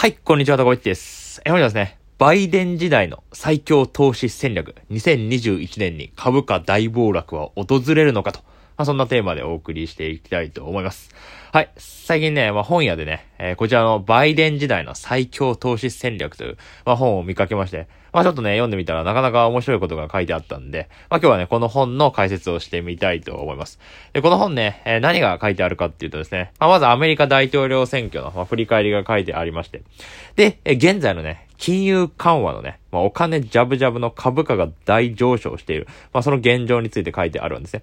はい、こんにちは、たこいちです。え、本日はですね、バイデン時代の最強投資戦略、2021年に株価大暴落は訪れるのかと、まあ、そんなテーマでお送りしていきたいと思います。はい。最近ね、まあ、本屋でね、えー、こちらのバイデン時代の最強投資戦略という、まあ、本を見かけまして、まあ、ちょっとね、読んでみたらなかなか面白いことが書いてあったんで、まあ、今日はね、この本の解説をしてみたいと思います。で、この本ね、えー、何が書いてあるかっていうとですね、まあ、まずアメリカ大統領選挙の、まあ、振り返りが書いてありまして、で、えー、現在のね、金融緩和のね、まあ、お金ジャブジャブの株価が大上昇している、まあ、その現状について書いてあるんですね。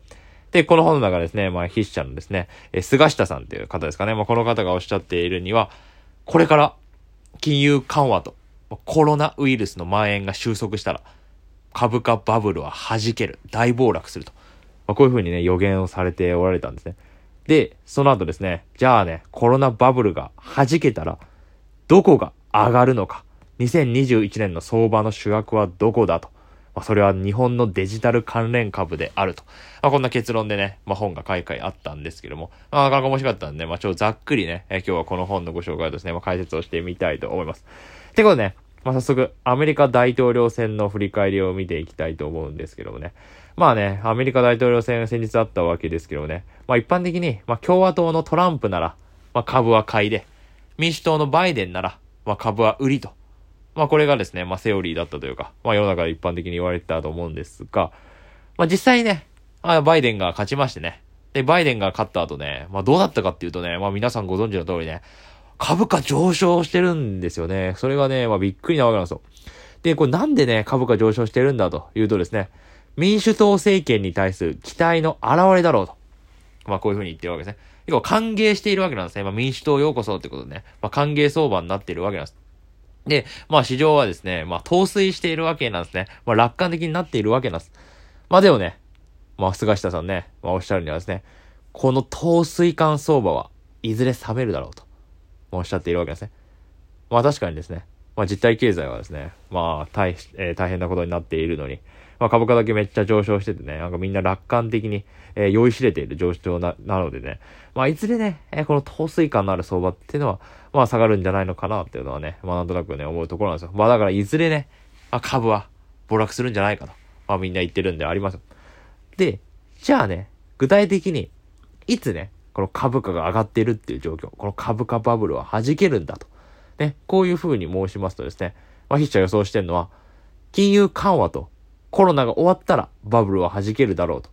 で、この本の中ですね、まあ、筆者のですね、え菅下さんっていう方ですかね、まあ、この方がおっしゃっているには、これから金融緩和とコロナウイルスの蔓延が収束したら、株価バブルは弾ける、大暴落すると。まあ、こういうふうにね、予言をされておられたんですね。で、その後ですね、じゃあね、コロナバブルが弾けたら、どこが上がるのか。2021年の相場の主役はどこだと。まあ、それは日本のデジタル関連株であると。まあ、こんな結論でね、まあ、本が開会あったんですけども、まあ、なかなか面白かったんで、まあ、ちょっとざっくりね、えー、今日はこの本のご紹介をですね、まあ、解説をしてみたいと思います。ってことでね、まあ、早速、アメリカ大統領選の振り返りを見ていきたいと思うんですけどもね。まあね、アメリカ大統領選が先日あったわけですけどもね。まあ一般的に、まあ共和党のトランプなら、まあ株は買いで、民主党のバイデンなら、まあ株は売りと。まあこれがですね、まあセオリーだったというか、まあ世の中で一般的に言われてたと思うんですが、まあ実際ね、あバイデンが勝ちましてね。で、バイデンが勝った後ね、まあどうなったかっていうとね、まあ皆さんご存知の通りね、株価上昇してるんですよね。それがね、まあびっくりなわけなんですよ。で、これなんでね、株価上昇してるんだというとですね、民主党政権に対する期待の表れだろうと。まあこういうふうに言ってるわけですね。結構歓迎しているわけなんですね。まあ民主党ようこそってことでね、まあ歓迎相場になっているわけなんです。で、まあ市場はですね、まあ陶酔しているわけなんですね。まあ楽観的になっているわけなんです。まあでもね、まあ菅下さんね、まあおっしゃるにはですね、この陶酔感相場はいずれ冷めるだろうと、まあ、おっしゃっているわけですね。まあ確かにですね、まあ実体経済はですね、まあ大、えー、大変なことになっているのに、まあ株価だけめっちゃ上昇しててね、なんかみんな楽観的に、えー、酔いしれている上昇な、なのでね、まあいずれね、えー、この陶酔感のある相場っていうのは、まあ下がるんじゃないのかなっていうのはね、まあなんとなくね、思うところなんですよ。まあだからいずれね、あ株は暴落するんじゃないかと、まあみんな言ってるんであります。で、じゃあね、具体的に、いつね、この株価が上がってるっていう状況、この株価バブルは弾けるんだと。ね、こういうふうに申しますとですね、まあ筆者予想してるのは、金融緩和とコロナが終わったらバブルは弾けるだろうと。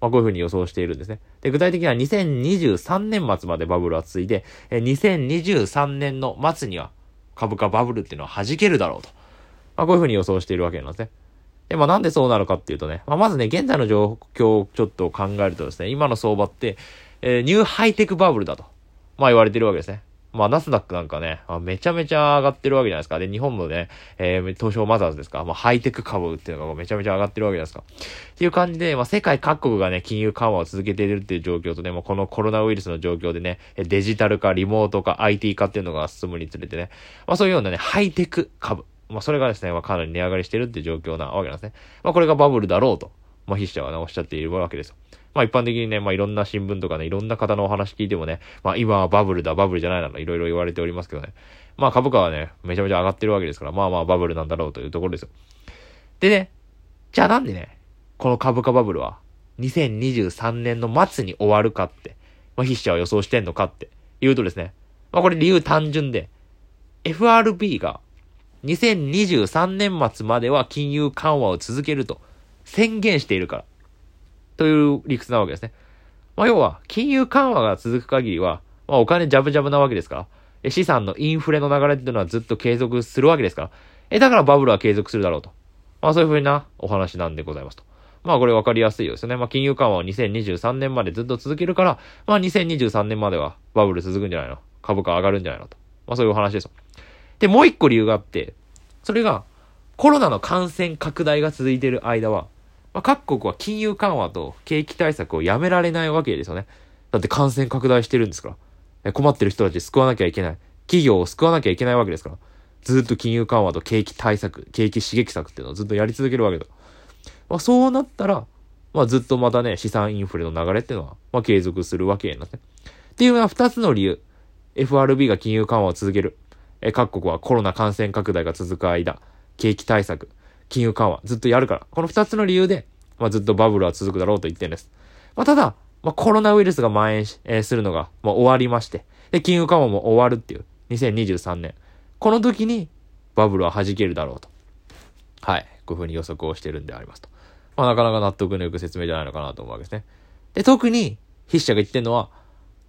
まあ、こういうふうに予想しているんですね。で、具体的には2023年末までバブルは続いて、え2023年の末には株価バブルっていうのは弾けるだろうと。まあ、こういうふうに予想しているわけなんですね。で、まあ、なんでそうなるかっていうとね、まあ、まずね、現在の状況をちょっと考えるとですね、今の相場って、えー、ニューハイテクバブルだと、まあ、言われてるわけですね。まあ、ナスダックなんかね、めちゃめちゃ上がってるわけじゃないですか。で、日本もね、えー、東証マザーズですか。まあ、ハイテク株っていうのがめちゃめちゃ上がってるわけじゃないですか。っていう感じで、まあ、世界各国がね、金融緩和を続けているっていう状況とね、もうこのコロナウイルスの状況でね、デジタル化、リモート化、IT 化っていうのが進むにつれてね、まあ、そういうようなね、ハイテク株。まあ、それがですね、まあ、かなり値上がりしてるっていう状況なわけなんですね。まあ、これがバブルだろうと、まあ、筆者はね、おっしゃっているわけですよ。まあ一般的にね、まあいろんな新聞とかね、いろんな方のお話聞いてもね、まあ今はバブルだ、バブルじゃないなど、いろいろ言われておりますけどね。まあ株価はね、めちゃめちゃ上がってるわけですから、まあまあバブルなんだろうというところですよ。でね、じゃあなんでね、この株価バブルは2023年の末に終わるかって、まあ筆者は予想してんのかって言うとですね、まあこれ理由単純で、FRB が2023年末までは金融緩和を続けると宣言しているから。という理屈なわけですね。まあ、要は、金融緩和が続く限りは、まあ、お金ジャブジャブなわけですから、資産のインフレの流れっていうのはずっと継続するわけですから、え、だからバブルは継続するだろうと。まあ、そういうふうなお話なんでございますと。まあ、これ分かりやすいですよね。まあ、金融緩和を2023年までずっと続けるから、まあ、2023年まではバブル続くんじゃないの？株価上がるんじゃないのと。まあ、そういうお話です。で、もう一個理由があって、それが、コロナの感染拡大が続いている間は、まあ、各国は金融緩和と景気対策をやめられないわけですよね。だって感染拡大してるんですから。困ってる人たち救わなきゃいけない。企業を救わなきゃいけないわけですから。ずっと金融緩和と景気対策、景気刺激策っていうのをずっとやり続けるわけだ。まあ、そうなったら、まあ、ずっとまたね、資産インフレの流れっていうのは、まあ、継続するわけになんですね。っていうのは二つの理由。FRB が金融緩和を続ける。え各国はコロナ感染拡大が続く間、景気対策、金融緩和、ずっとやるから。この二つの理由で、まあ、ずっとバブルは続くだろうと言ってるんです。まあ、ただ、まあ、コロナウイルスが蔓延し、えー、するのが、まあ、終わりまして、で、金融緩和も終わるっていう、2023年。この時に、バブルは弾けるだろうと。はい。こういう風に予測をしてるんでありますと。まあ、なかなか納得のいく説明じゃないのかなと思うわけですね。で、特に、筆者が言ってるのは、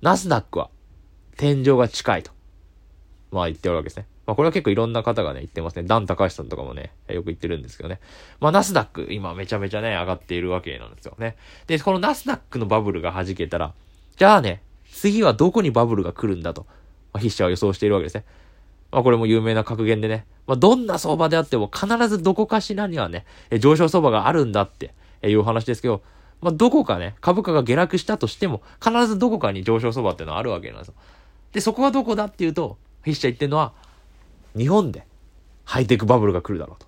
ナスダックは、天井が近いと。まあ言っておるわけですね。まあこれは結構いろんな方がね、言ってますね。ダン高橋さんとかもね、よく言ってるんですけどね。まあナスダック、今めちゃめちゃね、上がっているわけなんですよね。で、このナスダックのバブルが弾けたら、じゃあね、次はどこにバブルが来るんだと、まあ、筆者は予想しているわけですね。まあこれも有名な格言でね、まあどんな相場であっても必ずどこかしらにはね、上昇相場があるんだっていうお話ですけど、まあどこかね、株価が下落したとしても、必ずどこかに上昇相場っていうのはあるわけなんですよ。で、そこはどこだっていうと、筆者言ってるのは、日本でハイテクバブルが来るだろうと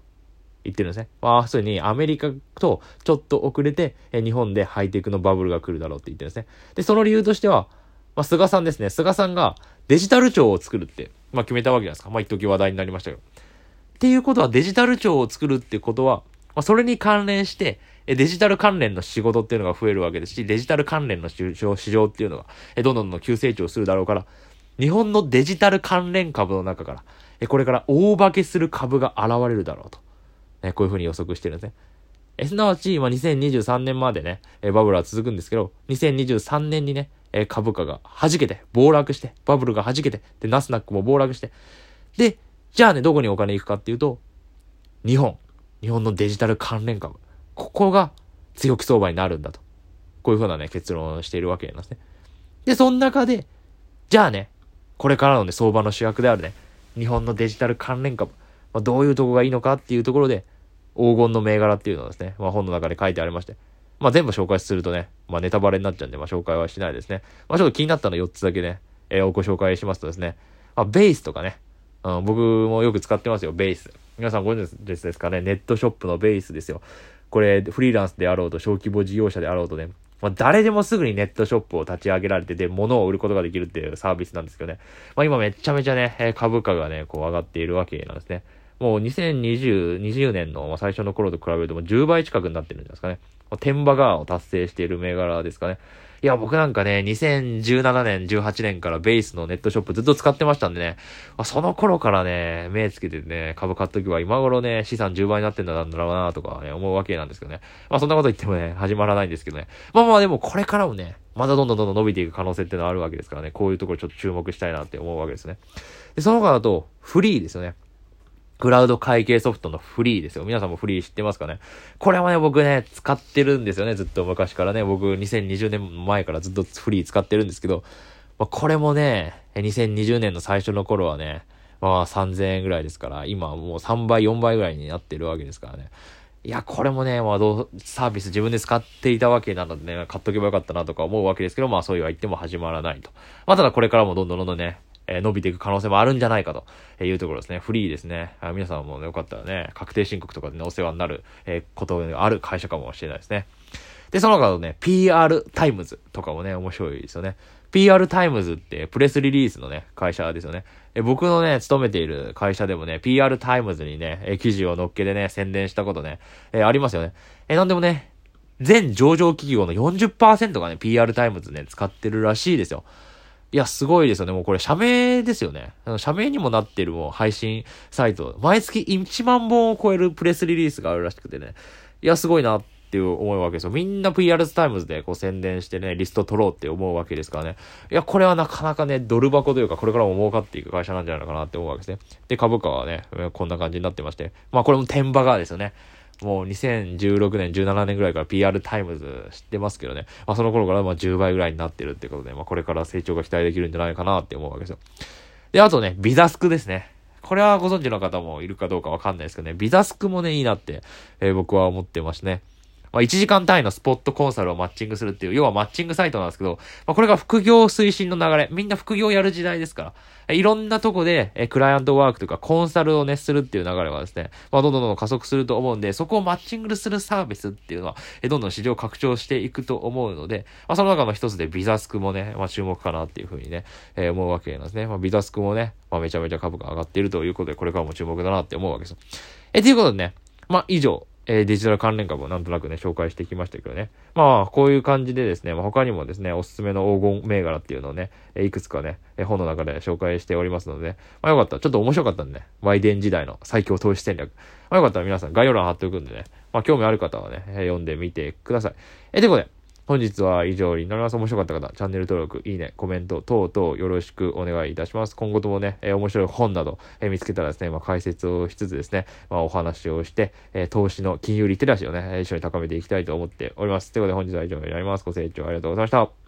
言ってるんですね。まあ、そうにアメリカとちょっと遅れて、日本でハイテクのバブルが来るだろうって言ってるんですね。で、その理由としては、まあ、菅さんですね。菅さんがデジタル庁を作るって、まあ、決めたわけじゃないですか。まあ、一時話題になりましたけど。っていうことはデジタル庁を作るってことは、まあ、それに関連して、デジタル関連の仕事っていうのが増えるわけですし、デジタル関連の市場っていうのが、どんどんどん急成長するだろうから、日本のデジタル関連株の中から、これから大化けする株が現れるだろうと。ね、こういうふうに予測してるんですね。えすなわち、まあ、2023年までね、えバブルは続くんですけど、2023年にね、え株価が弾けて、暴落して、バブルが弾けて、で、ナスナックも暴落して、で、じゃあね、どこにお金行くかっていうと、日本。日本のデジタル関連株。ここが強気相場になるんだと。こういうふうなね、結論をしているわけなんですね。で、その中で、じゃあね、これからのね、相場の主役であるね、日本のデジタル関連株、まあ、どういうとこがいいのかっていうところで、黄金の銘柄っていうのをですね、まあ、本の中で書いてありまして、まあ、全部紹介するとね、まあ、ネタバレになっちゃうんで、まあ、紹介はしないですね。まあ、ちょっと気になったの4つだけね、えー、ご紹介しますとですね、まあ、ベースとかね、うん、僕もよく使ってますよ、ベース。皆さんご存知ですかね、ネットショップのベースですよ。これ、フリーランスであろうと、小規模事業者であろうとね、まあ、誰でもすぐにネットショップを立ち上げられて、で、物を売ることができるっていうサービスなんですけどね。まあ、今めちゃめちゃね、株価がね、こう上がっているわけなんですね。もう2020、20年の最初の頃と比べるとも10倍近くになってるんじゃないですかね。天馬ガーを達成している銘柄ですかね。いや、僕なんかね、2017年、18年からベースのネットショップずっと使ってましたんでね、ま、その頃からね、目つけてね、株買っとけば今頃ね、資産10倍になってんだろうなとかね、思うわけなんですけどね。まあそんなこと言ってもね、始まらないんですけどね。まあまあでもこれからもね、まだどんどんどんどん伸びていく可能性っていうのはあるわけですからね、こういうところちょっと注目したいなって思うわけですね。で、その他だと、フリーですよね。クラウド会計ソフトのフリーですよ。皆さんもフリー知ってますかね？これはね、僕ね、使ってるんですよね。ずっと昔からね。僕、2020年前からずっとフリー使ってるんですけど、まあ、これもね、2020年の最初の頃はね、まあ3000円ぐらいですから、今もう3倍、4倍ぐらいになってるわけですからね。いや、これもね、まあどう、サービス自分で使っていたわけなのでね、買っとけばよかったなとか思うわけですけど、まあそういうは言っても始まらないと。まあただこれからもどんどんどんどんね、え伸びていく可能性もあるんじゃないかというところですね。 freee ですね。あ皆さんも、ね、よかったらね、確定申告とかでね、お世話になる、えことがある会社かもしれないですね。で、その他のね、PR TIMES とかもね、面白いですよね。PR タイムズってプレスリリースのね、会社ですよね。え僕のね、勤めている会社でもね、PR TIMES にね、え記事を載っけてね、宣伝したことね、えありますよね。えなんでもね、全上場企業の40%がね、PR TIMES ね、使ってるらしいですよ。いや、すごいですよね。もうこれ、社名ですよね。社名にもなってるもう配信サイト。毎月1万本を超えるプレスリリースがあるらしくてね。いや、すごいなっていう思うわけですよ。みんな PR タイムズでこう宣伝してね、リスト取ろうって思うわけですからね。いや、これはなかなかね、ドル箱というか、これからも儲かっていく会社なんじゃないのかなって思うわけですね。で、株価はね、こんな感じになってまして。まあ、これもテンバガーですよね。もう2016年、17年ぐらいから PR タイムズ知ってますけどね。まあその頃からまあ10倍ぐらいになってるってことで、まあこれから成長が期待できるんじゃないかなって思うわけですよ。で、あとね、ビザスクですね。これはご存知の方もいるかどうかわかんないですけどね、ビザスクもね、いいなって、えー、僕は思ってますね。まあ、1時間単位のスポットコンサルをマッチングするっていう、要はマッチングサイトなんですけど、まあ、これが副業推進の流れ。みんな副業やる時代ですから。いろんなとこで、えクライアントワークとかコンサルをね、するっていう流れはですね、まあ、どんどんどんどん加速すると思うんで、そこをマッチングするサービスっていうのは、えどんどん市場拡張していくと思うので、まあ、その中の一つでビザスクもね、まあ、注目かなっていうふうにね、えー、思うわけなんですね。まあ、ビザスクもね、まあ、めちゃめちゃ株価上がっているということで、これからも注目だなって思うわけですよ。え、ということでね、まあ、以上、えー、デジタル関連株をなんとなくね、紹介してきましたけどね。まあ、こういう感じでですね、まあ、他にもですね、おすすめの黄金銘柄っていうのをね、えいくつかね、え本の中で紹介しておりますので、まあ、よかった。ちょっと面白かったんでね、ワイデン時代の最強投資戦略。まあ、よかったら皆さん概要欄貼っておくんでね、まあ、興味ある方はね、え読んでみてください。え、ということで、本日は以上になります。面白かった方、チャンネル登録、いいね、コメント等々よろしくお願いいたします。今後ともね、えー、面白い本など、えー、見つけたらですね、まあ、解説をしつつですね、まあ、お話をして、えー、投資の金融リテラシーをね、一緒に高めていきたいと思っております。ということで本日は以上になります。ご清聴ありがとうございました。